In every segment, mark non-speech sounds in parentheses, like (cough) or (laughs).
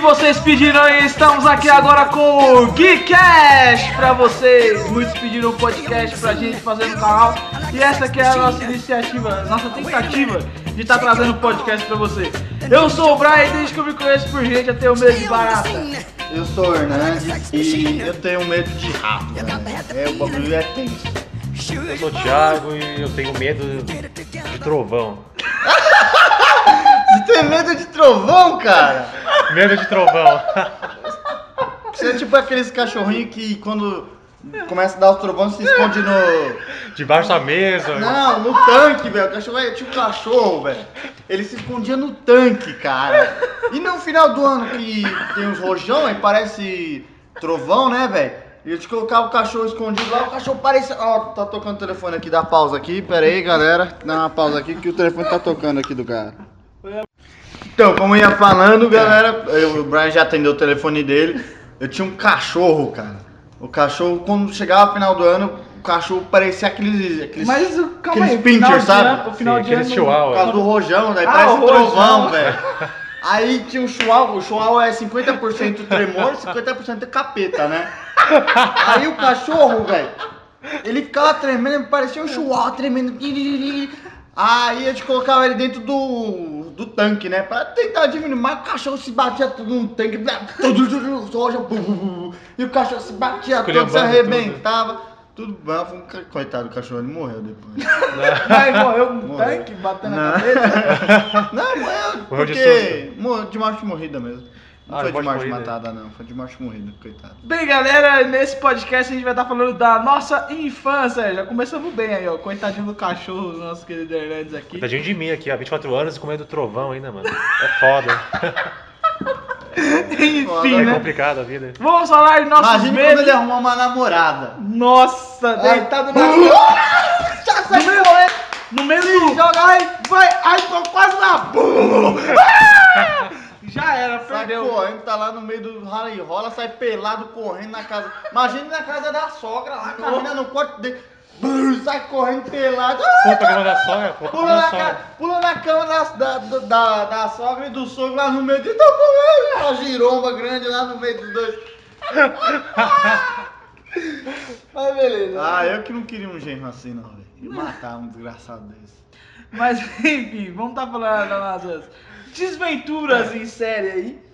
E vocês pediram aí, estamos aqui agora com o Geekcast pra vocês. Muitos pediram um podcast pra gente fazer no canal. E essa aqui é a nossa iniciativa, nossa tentativa de estar trazendo um podcast pra vocês. Eu sou o Brian e desde que eu me conheço por gente eu tenho medo de barata. Eu sou o Hernandes e eu tenho medo de rato. Né? É, o bagulho é tenso. Eu sou o Thiago e eu tenho medo de trovão. (laughs) Você tem medo de trovão, cara? Medo de trovão. Você é tipo aqueles cachorrinhos que quando começa a dar os trovões se esconde no. Debaixo da mesa. Não, no tanque, velho. O cachorro é tipo cachorro, velho. Ele se escondia no tanque, cara. E no final do ano que tem uns rojão e parece trovão, né, velho? E a gente colocava o cachorro escondido lá, o cachorro parecia. Ó, tá tocando o telefone aqui, dá pausa aqui. Pera aí, galera. Dá uma pausa aqui que o telefone tá tocando aqui do cara. Então, como eu ia falando, galera, eu- o Brian já atendeu o telefone dele. Eu tinha um cachorro, cara. O cachorro, quando chegava o final do ano, o cachorro parecia aqueles. aqueles Mas calma aí, Aqueles o final pincher, sabe? ano- o final Sim, de ano- chihuahua. por causa do rojão, daí Ah, parece um trovão, velho. (laughs) Aí tinha o chihuahua, o chihuahua é 50% tremor, 50% capeta, né? Aí o cachorro, velho, ele ficava tremendo, parecia um chihuahua tremendo. Aí a gente colocava ele dentro do, do tanque, né? Pra tentar diminuir, mas o cachorro se batia tudo no tanque, bu, e o cachorro se batia todo, se arrebentava. Tudo um ca- coitado do cachorro, ele morreu depois. (laughs) Ai, morreu um Morreu. tanque batendo na cabeça. (laughs) Não, morreu Morreu de porque morreu de morte morrida mesmo. Não Ah, foi de de morte matada, não. Foi de morte morrida, coitado. Bem, galera, nesse podcast a gente vai estar falando da nossa infância. Já começamos bem aí, ó. Coitadinho do cachorro, nosso querido Hernandes aqui. Tadinho de mim aqui, há 24 anos e com medo do trovão ainda, mano. É foda. (laughs) (laughs) Enfim, É né? complicado a vida. Vamos falar de nossos Imagina quando medos. ele arrumar uma namorada. Nossa, deitado na Já sai No meio, correndo. no meio do joga, ai, vai, ai, tô quase na! (laughs) Já era, Sai perdeu. correndo, tá lá no meio do rala e rola, sai pelado correndo na casa. Imagina na casa da sogra lá, caminhando no quarto dele. Brrr, Sai correndo pelado. Da sogra, pô. Pula na, sogra. Pula na cama da, da, da, da sogra e do sogro lá no meio. de- Tá morrendo. Uma giromba grande lá no meio dos dois. (laughs) Mas beleza. Ah, eu que não queria um genro assim, não, velho. Matar um desgraçado desse. Mas (laughs) enfim, vamos estar falando das nossas desventuras em série aí.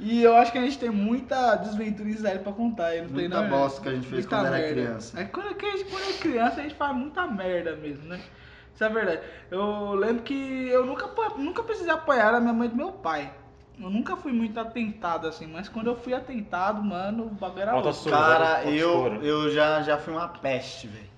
E eu acho que a gente tem muita desventura em série pra contar não tem Muita bosta que a gente fez quando era merda. criança. É quando, que a gente, quando é criança a gente faz muita merda mesmo, né? Isso é verdade. Eu lembro que eu nunca, nunca precisei apoiar a minha mãe e do meu pai. Eu nunca fui muito atentado assim, mas quando eu fui atentado, mano, o bagulho era louco. sua. Cara, eu, eu já, já fui uma peste, velho.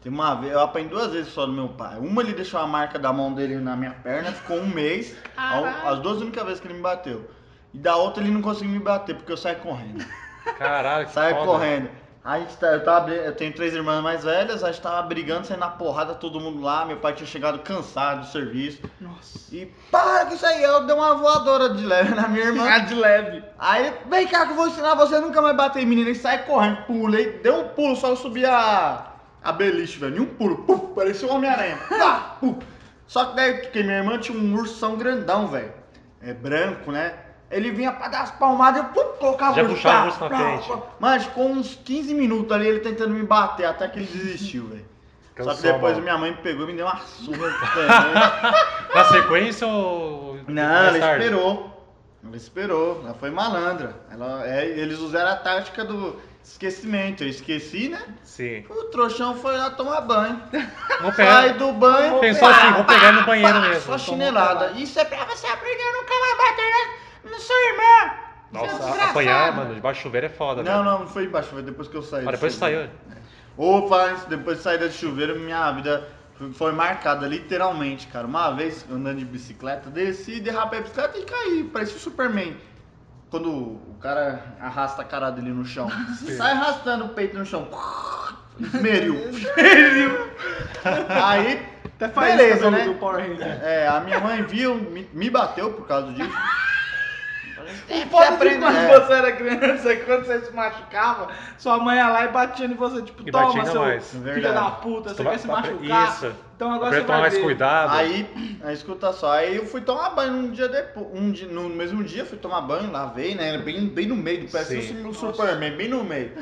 Tem uma vez, eu apanhei duas vezes só do meu pai. Uma ele deixou a marca da mão dele na minha perna, ficou um mês. As duas únicas vezes que ele me bateu. E da outra ele não conseguiu me bater, porque eu saí correndo. (laughs) Caralho, que Saí foda. correndo. A gente tá, eu, tava, bri- eu tenho três irmãs mais velhas, a gente tava brigando, saindo na porrada, todo mundo lá. Meu pai tinha chegado cansado do serviço. Nossa. E para com isso aí, eu dei uma voadora de leve na minha irmã. Ah, de leve. Aí, vem cá que eu vou ensinar você a nunca mais bater em menina. E sai correndo, pulei, deu um pulo, só eu subi a, a beliche, velho. Um pulo, puf, parecia um Homem-Aranha. (laughs) Pá, puf. Só que daí, porque minha irmã tinha um ursão grandão, velho. É branco, né? Ele vinha pra dar as palmadas, eu puf, colocava Já o urso, puxava pá, o pá, frente. pá. Mas ficou uns 15 minutos ali ele tentando me bater, até que ele desistiu, velho. Só que depois mano. minha mãe me pegou e me deu uma surra também. (laughs) Na sequência ou. Não, ela tarde? esperou. Ela esperou. Ela foi malandra. Ela, é, eles usaram a tática do esquecimento. Eu esqueci, né? Sim. O trouxão foi lá tomar banho. Vou Sai pegar. do banho. Pensou assim, vou pegar no banheiro mesmo. Só chinelada. Isso é pra você aprender bater irmão. Você é Nossa, apanhar, mano, debaixo do chuveiro é foda, Não, velho. não, não foi embaixo, foi depois que eu saí. Ah, do depois chuveiro. saiu. Ô, fala isso, depois de sair do chuveiro, minha vida foi marcada, literalmente, cara. Uma vez, andando de bicicleta, desci, derrapei a bicicleta e caí, parecia o Superman. Quando o cara arrasta a cara dele no chão. (laughs) Sai arrastando o peito no chão. Esmeriu. (laughs) Aí, Até faz beleza, isso do, né? do Power Ranger. É, a minha mãe viu, me, me bateu por causa disso. De aprende, quando é. você era criança, é (laughs) quando você se machucava, sua mãe ia lá e batia em você, tipo, E toma, seu mais. filho Verdade. da puta, você Toma- quer se machucar? Isso. Então agora você tomar vai mais ver. cuidado. Aí, aí, escuta só, aí eu fui tomar banho um dia depois, um dia, no mesmo dia fui tomar banho, lavei, né, era bem, bem no meio, parecia Sim. o Superman, bem no meio.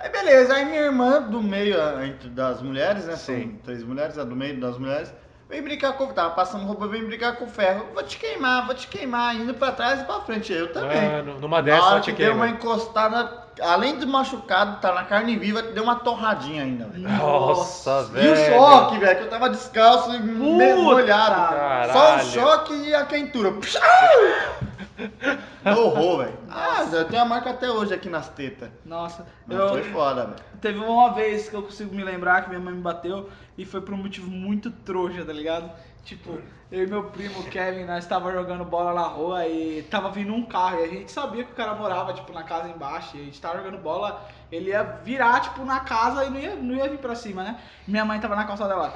Aí beleza, aí minha irmã do meio, entre das mulheres, né, são Sim. três mulheres, a do meio das mulheres, vem brincar com, tava passando roupa, vem brincar com o ferro, vou te queimar, vou te queimar, indo pra trás e pra frente, eu também. Mano, numa hora só te que deu uma encostada, além de machucado, tá na carne viva, deu uma torradinha ainda, velho. Nossa, E velho. o choque, velho, que eu tava descalço e meio molhado. Só o Caralho. choque e a quentura. (laughs) Horror, velho. Ah, eu tenho a marca até hoje aqui nas tetas. Nossa, Mas eu, foi foda, velho. Teve uma vez que eu consigo me lembrar que minha mãe me bateu e foi por um motivo muito trouxa, tá ligado? Tipo, eu e meu primo Kevin, nós tava jogando bola na rua e tava vindo um carro e a gente sabia que o cara morava, tipo, na casa embaixo e a gente tava jogando bola, ele ia virar, tipo, na casa e não ia, não ia vir pra cima, né? Minha mãe tava na calçada lá.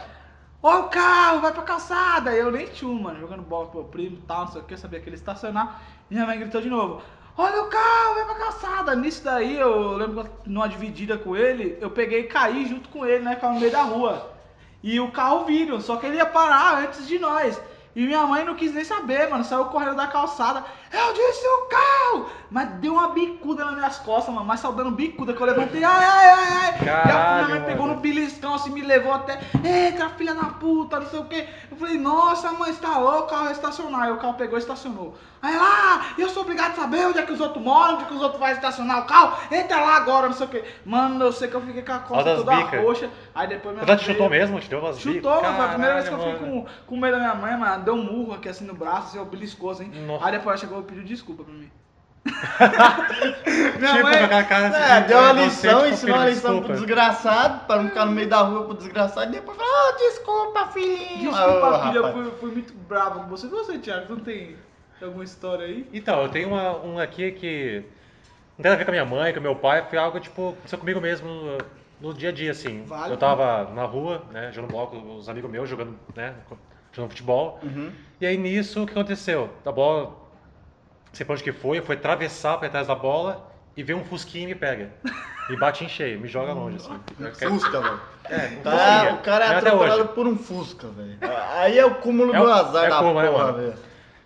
Ó o carro, vai pra calçada! E eu nem tinha, mano, jogando bola com meu primo e tal, não sei o que, eu sabia que ele ia estacionar. Minha mãe gritou de novo: Olha o carro, vai pra calçada! Nisso daí, eu lembro numa dividida com ele, eu peguei e caí junto com ele, né? Ficava no meio da rua. E o carro vindo, só que ele ia parar antes de nós. E minha mãe não quis nem saber, mano. Saiu correndo da calçada. Eu disse o carro! Mas deu uma bicuda nas minhas costas, mano. Mas só dando bicuda que eu levantei. Ai, ai, ai, ai. e a Caralho, minha mãe pegou no beliscão assim, me levou até. Eita, filha da puta, não sei o que. Eu falei, nossa, mãe, você tá louco? O carro vai estacionar. Aí o carro pegou e estacionou. Aí lá, eu sou obrigado a saber onde é que os outros moram, onde é que os outros vão estacionar o carro. Entra lá agora, não sei o que. Mano, eu sei que eu fiquei com a costa toda bicas. roxa. Aí depois minha Ela te mãe chutou veio- mesmo? Te deu umas Chutou, bicas? mano. Foi a primeira vez que eu Caralho, fiquei com, com medo da minha mãe, mano. Deu um murro aqui assim no braço, assim, eu beliscou assim. Nossa. Aí depois ela chegou e pediu desculpa pra mim. (laughs) Tipo, com aquela cara assim, É, deu uma você, lição, tipo, ensinou uma lição pro desculpa. desgraçado, pra não ficar no meio da rua pro desgraçado, e depois falou, ah, desculpa, filhinho. Desculpa, Ah, filha, eu fui, fui muito bravo com você. E você, Thiago, não tem alguma história aí? Então, eu tenho uma, um aqui que não tem nada a ver com a minha mãe, com o meu pai, foi algo, tipo, aconteceu comigo mesmo no, no dia a dia, assim. Vale. Eu tava na rua, né, jogando bola com os amigos meus, jogando, né, jogando futebol. Uhum. E aí, nisso, o que aconteceu? A bola, não sei pra onde que foi, foi atravessar pra trás da bola e veio um fusquinha e me pega. E bate em cheio, me joga longe, assim. Fusca, velho. É, um Tá, o cara é atropelado por um Fusca, velho. Aí é o cúmulo É do o- azar é da como, né, porra, velho.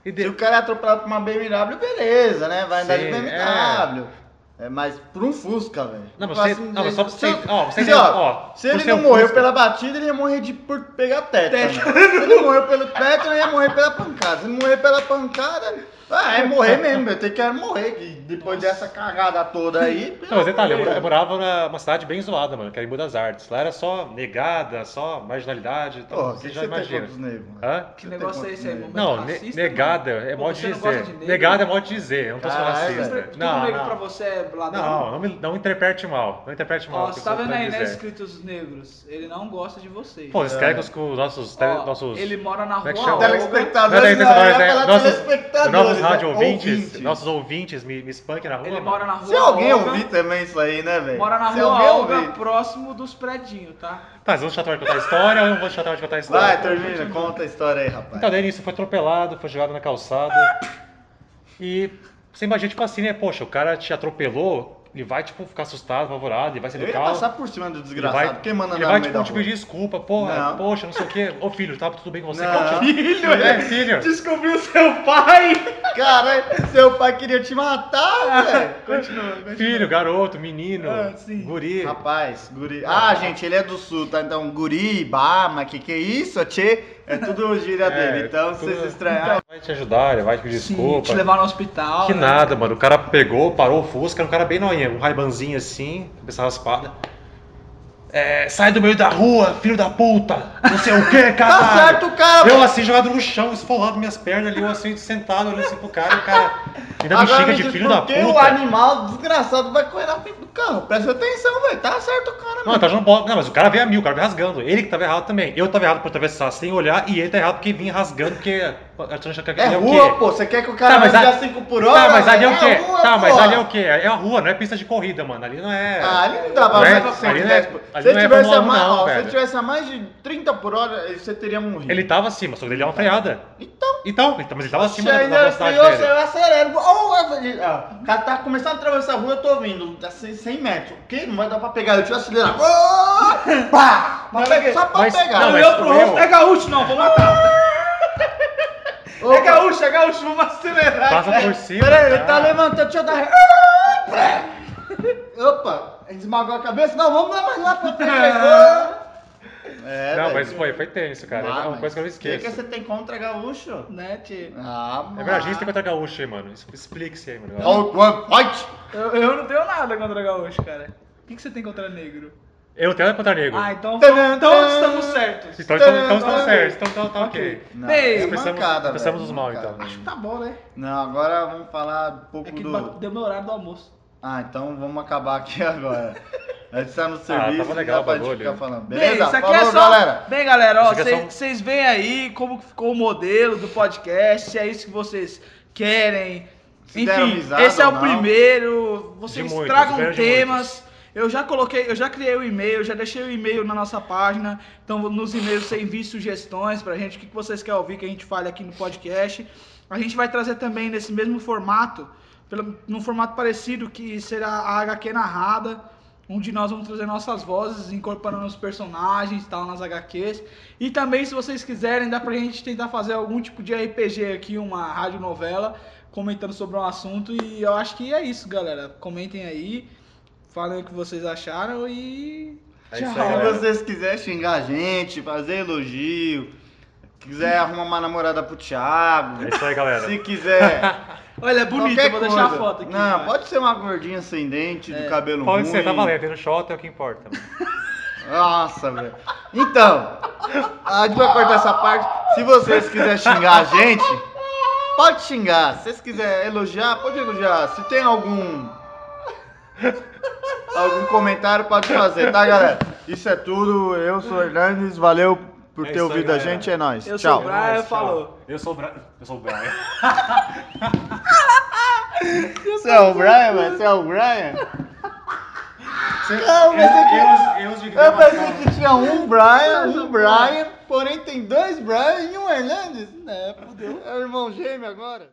E Se de- o cara é atropelado por uma BMW, beleza, né? Vai andar de Sim, BMW. É, mas por um Fusca, velho. Não, mas você- assim, não, mas só pra você- ó, você entende- ó, se ele ser não um morreu Fusca- pela batida, ele ia morrer de por pegar teto. né? Se ele morreu pelo teto, ele ia morrer pela pancada. Se ele morrer pela pancada, ah, é morrer mesmo, eu tenho que morrer. que depois dessa cagada toda aí. Não, mas detalhe, eu morava numa cidade bem zoada, mano, que era em Buenos Artes. Lá era só negada, só marginalidade, então. Porra, o você que já imagina. Hã? Que Você negócio é esse aí, mano? Não, racista, negada mano? é modo de dizer. de negada é modo de dizer, eu não tô sendo racista. Não, negro não. pra você é ladrão? Não, não, me, não interprete mal. Não interprete mal. Ó, você tá vendo aí, né, escritos negros? Ele não gosta de vocês. Pô, eles querem que os, nossos, ele mora na é rua. Telespectadores, não, telespectadores, é, rádio ouvintes, Ouvinte. nossos ouvintes me, me espanquem na rua. Ele mano. mora na rua Se alguém Olga, ouvir também isso aí, né, velho? Mora na Se rua Olga, ouvir. próximo dos predinhos, tá? Tá, vocês vão chatar de contar a história ou eu não vou chatar de contar a história? Vai, termina, conta a história aí, rapaz. Então, daí nisso foi atropelado, foi jogado na calçada. E você imagina, tipo assim, né? Poxa, o cara te atropelou, ele vai, tipo, ficar assustado, apavorado, ele vai sair Eu do carro. passar por cima do Ele desgraçado, vai, porque manda ele vai no meio tipo, da te pedir desculpa, porra, Não. poxa, não sei o quê. Ô filho, tá tudo bem com você? Não. É (laughs) Filho, É, filho. Descobriu seu pai! Caralho, seu pai queria te matar, velho. (laughs) Continua, continua. Filho, garoto, menino, Ah, sim. guri. Rapaz, guri. Ah, gente, ele é do sul, tá? Então, guri, bama, que que é isso, tchê? É tudo gíria É, dele. Então, se tudo- vocês estranharem. Vai te ajudar, ele vai te pedir Sim, desculpa. te levar no hospital. Que né? nada, mano. O cara pegou, parou o Fusca, era um cara bem noinha, um raibanzinho assim, cabeça raspada. É, sai do meio da rua, filho da puta! Não sei o que, cara! Tá certo, cara. Eu assim, jogado no chão, esfolado minhas pernas ali, eu assim, sentado, olhando assim pro cara, e o cara ainda me Agora xinga me de diz filho da que o puta. animal desgraçado vai correr na frente do carro? Presta atenção, velho. Tá certo o cara, Não, tá jogando bola. Não, mas o cara veio a mil, o cara veio rasgando. Ele que tava errado também. Eu tava errado por atravessar sem olhar e ele tá errado porque vinha rasgando, porque É o rua, pô. Você quer que o cara Tá, mas a- a 5 por hora? Tá, mas ali é o quê? rua, Tá, mas pô. ali é o quê? É a rua, não é pista de corrida, mano. Ali não é. Ah, ali não dá pra Não é- mais pra ali não é- 110 por- ali Se ele não é tivesse a Fórmula um, mais, não, ó, se ele tivesse a mais de 30 por hora, você teria morrido. Ele tava acima, só que ele deu uma freada. Então, Então, então, mas ele tava acima da, da ainda velocidade freou, dele. você acelera. Oh, ah, o cara tá começando a atravessar a rua, eu tô vindo. Tá 100, 100 metros. O quê? Não vai dar pra pegar. Eu tinha acelerado. Oh, pá! Pra- peguei. Só pra Mas- pegar. não, Não, eu pro o meu- outro, é gaúcho não, vou matar. Opa. É gaúcho, é gaúcho, vamos acelerar. Passa por cima. Peraí, ele tá cara. levantando, deixa eu dar. Opa, ele esmagou a cabeça. Não, vamos lá mais lá pra frente. (laughs) É, Não, velho. mas foi, foi tenso, cara. Ah, é uma coisa que eu não O que, esqueço. que você tem contra gaúcho? Né, tio? Ah, É verdade, a gente tem contra gaúcho aí, mano. Explique-se aí, mano. Oh, one fight! Eu, eu não tenho nada contra gaúcho, cara. O que, que você tem contra negro? Eu não tenho nada contra negro. Ah, então, Tadã, então tadã. estamos certos. Então, então, então Tá, estamos tá, certos. Então, então, tá Ok. ok. Não, Bem, é pensamos- mancada, pensamos velho, os mal, mancada. então. Acho que tá bom, né? Não, agora vamos falar um pouco É que do... deu meu horário do almoço. Ah, então vamos acabar aqui (laughs) agora. A gente tá no serviço, tava não legal dá pra o gente ficar falando. Bem, Beleza? isso aqui Falou, é só. galera. Bem, galera, ó, aqui é só vocês veem aí como ficou o modelo do podcast, se é isso que vocês querem. Se Enfim, esse é o primeiro. Vocês muitos, tragam temas. Eu já coloquei, eu já criei o e-mail, já deixei o e-mail na nossa página. Então nos e-mails você envia sugestões pra gente, o que que vocês querem ouvir que a gente fale aqui no podcast. A gente vai trazer também nesse mesmo formato, pelo, num formato parecido, que será a HQ narrada, onde nós vamos trazer nossas vozes, incorporando os personagens e tal nas HQs. E também, se vocês quiserem, dá pra gente tentar fazer algum tipo de RPG aqui, uma radionovela, comentando sobre um assunto. E eu acho que é isso, galera. Comentem aí, falem o que vocês acharam e. É isso aí. Se vocês quiserem xingar a gente, fazer elogio, quiser arrumar uma namorada pro Thiago, É isso aí, galera. se quiser (laughs) Olha, é bonito, vou deixar a coisa. foto aqui. Não, pode ser uma gordinha sem dente, É. do cabelo Pode ruim. ser, tá valendo. Tem no shot é o que importa. Nossa, velho. Então, a gente vai cortar essa parte. Se vocês quiserem xingar a gente, pode xingar. Se vocês quiserem elogiar, pode elogiar. Se tem algum. Algum comentário, pode fazer, tá, galera? Isso é tudo. Eu sou o Hernandes. Valeu por É ter isso aí, ouvido a gente. É nóis. Eu sou Tchau. o Brian, É falou. Eu sou o Brian. Eu sou o Brian. Você é o Brian, velho? Você é o Brian? Não, mas é que- eu, eu, eu, Eu pensei que tinha um Brian, um Brian, porém tem dois Brian e um Hernandes. É, fudeu. É o irmão gêmeo agora.